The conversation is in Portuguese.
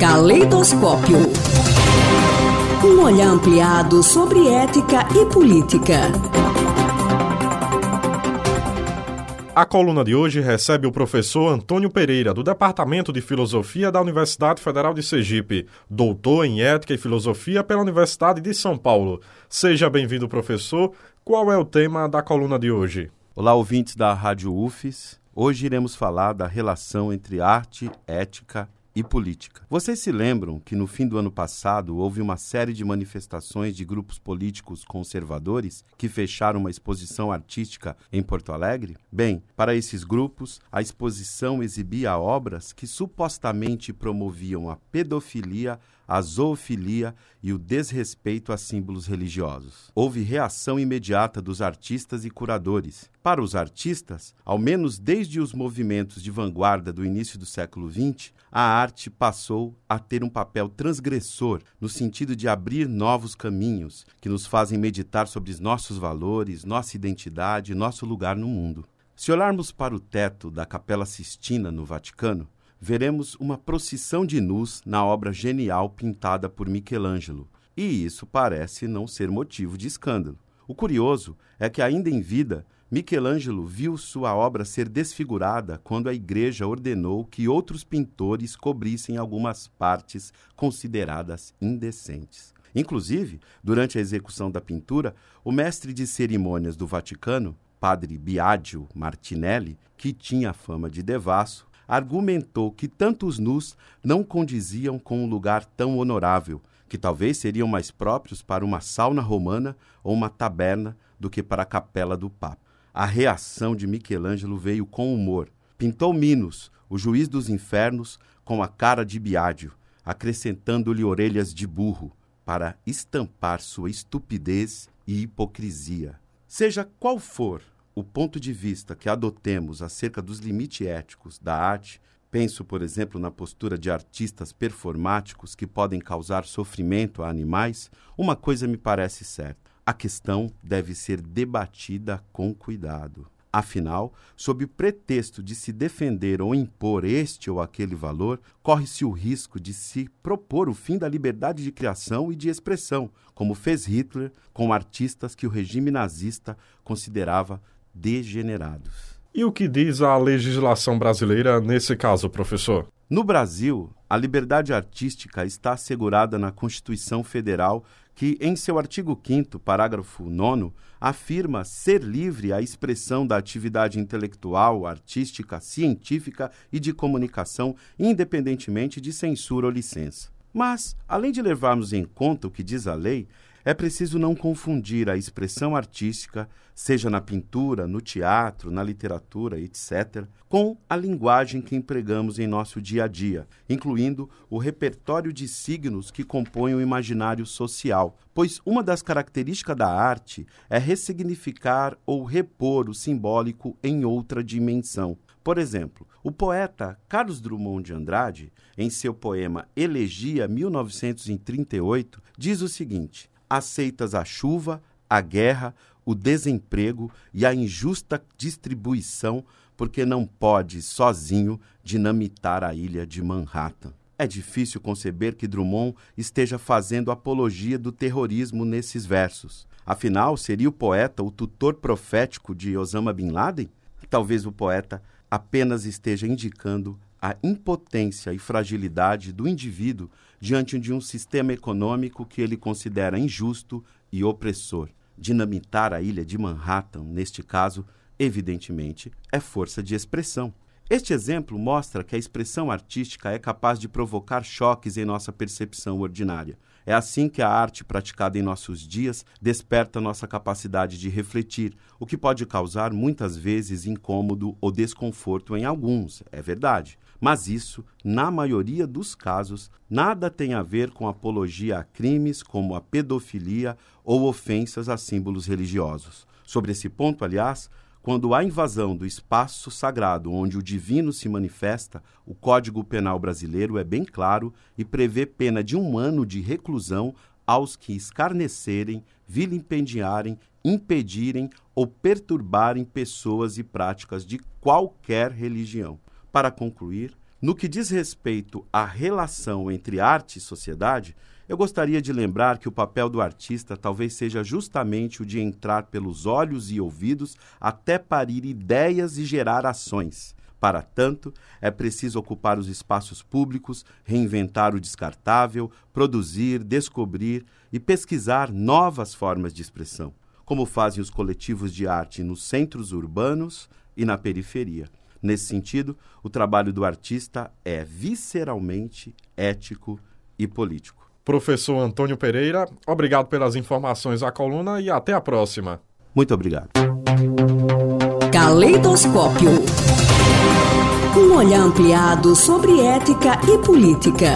Caleidoscópio. Um olhar ampliado sobre ética e política. A coluna de hoje recebe o professor Antônio Pereira, do Departamento de Filosofia da Universidade Federal de Sergipe, doutor em Ética e Filosofia pela Universidade de São Paulo. Seja bem-vindo, professor. Qual é o tema da coluna de hoje? Olá, ouvintes da Rádio UFES. Hoje iremos falar da relação entre arte, ética e política. Vocês se lembram que no fim do ano passado houve uma série de manifestações de grupos políticos conservadores que fecharam uma exposição artística em Porto Alegre? Bem, para esses grupos, a exposição exibia obras que supostamente promoviam a pedofilia, a zoofilia e o desrespeito a símbolos religiosos. Houve reação imediata dos artistas e curadores. Para os artistas, ao menos desde os movimentos de vanguarda do início do século XX, a arte passou a ter um papel transgressor no sentido de abrir novos caminhos que nos fazem meditar sobre os nossos valores, nossa identidade nosso lugar no mundo. Se olharmos para o teto da Capela Sistina no Vaticano, veremos uma procissão de nus na obra genial pintada por Michelangelo, e isso parece não ser motivo de escândalo. O curioso é que, ainda em vida, Michelangelo viu sua obra ser desfigurada quando a igreja ordenou que outros pintores cobrissem algumas partes consideradas indecentes. Inclusive, durante a execução da pintura, o mestre de cerimônias do Vaticano, padre Biagio Martinelli, que tinha fama de devasso, argumentou que tantos nus não condiziam com um lugar tão honorável, que talvez seriam mais próprios para uma sauna romana ou uma taberna do que para a capela do Papa. A reação de Michelangelo veio com humor. Pintou Minos, o juiz dos infernos, com a cara de Biádio, acrescentando-lhe orelhas de burro, para estampar sua estupidez e hipocrisia. Seja qual for o ponto de vista que adotemos acerca dos limites éticos da arte, penso, por exemplo, na postura de artistas performáticos que podem causar sofrimento a animais, uma coisa me parece certa: a questão deve ser debatida com cuidado. Afinal, sob o pretexto de se defender ou impor este ou aquele valor, corre-se o risco de se propor o fim da liberdade de criação e de expressão, como fez Hitler com artistas que o regime nazista considerava degenerados. E o que diz a legislação brasileira nesse caso, professor? No Brasil, a liberdade artística está assegurada na Constituição Federal, que, em seu artigo 5, parágrafo 9, afirma ser livre a expressão da atividade intelectual, artística, científica e de comunicação, independentemente de censura ou licença. Mas, além de levarmos em conta o que diz a lei, é preciso não confundir a expressão artística, seja na pintura, no teatro, na literatura, etc., com a linguagem que empregamos em nosso dia a dia, incluindo o repertório de signos que compõem o imaginário social, pois uma das características da arte é ressignificar ou repor o simbólico em outra dimensão. Por exemplo, o poeta Carlos Drummond de Andrade, em seu poema Elegia 1938, diz o seguinte: aceitas a chuva, a guerra, o desemprego e a injusta distribuição, porque não pode sozinho dinamitar a ilha de Manhattan. É difícil conceber que Drummond esteja fazendo apologia do terrorismo nesses versos. Afinal, seria o poeta o tutor profético de Osama Bin Laden? Talvez o poeta apenas esteja indicando a impotência e fragilidade do indivíduo diante de um sistema econômico que ele considera injusto e opressor. Dinamitar a ilha de Manhattan, neste caso, evidentemente, é força de expressão. Este exemplo mostra que a expressão artística é capaz de provocar choques em nossa percepção ordinária. É assim que a arte praticada em nossos dias desperta nossa capacidade de refletir, o que pode causar muitas vezes incômodo ou desconforto em alguns, é verdade. Mas isso, na maioria dos casos, nada tem a ver com apologia a crimes como a pedofilia ou ofensas a símbolos religiosos. Sobre esse ponto, aliás, quando há invasão do espaço sagrado onde o divino se manifesta, o Código Penal brasileiro é bem claro e prevê pena de um ano de reclusão aos que escarnecerem, vilipendiarem, impedirem ou perturbarem pessoas e práticas de qualquer religião. Para concluir, No que diz respeito à relação entre arte e sociedade, eu gostaria de lembrar que o papel do artista talvez seja justamente o de entrar pelos olhos e ouvidos até parir ideias e gerar ações. Para tanto, é preciso ocupar os espaços públicos, reinventar o descartável, produzir, descobrir e pesquisar novas formas de expressão, como fazem os coletivos de arte nos centros urbanos e na periferia. Nesse sentido, o trabalho do artista é visceralmente ético e político. Professor Antônio Pereira, obrigado pelas informações à coluna e até a próxima. Muito obrigado. Caleidoscópio. Um olhar ampliado sobre ética e política.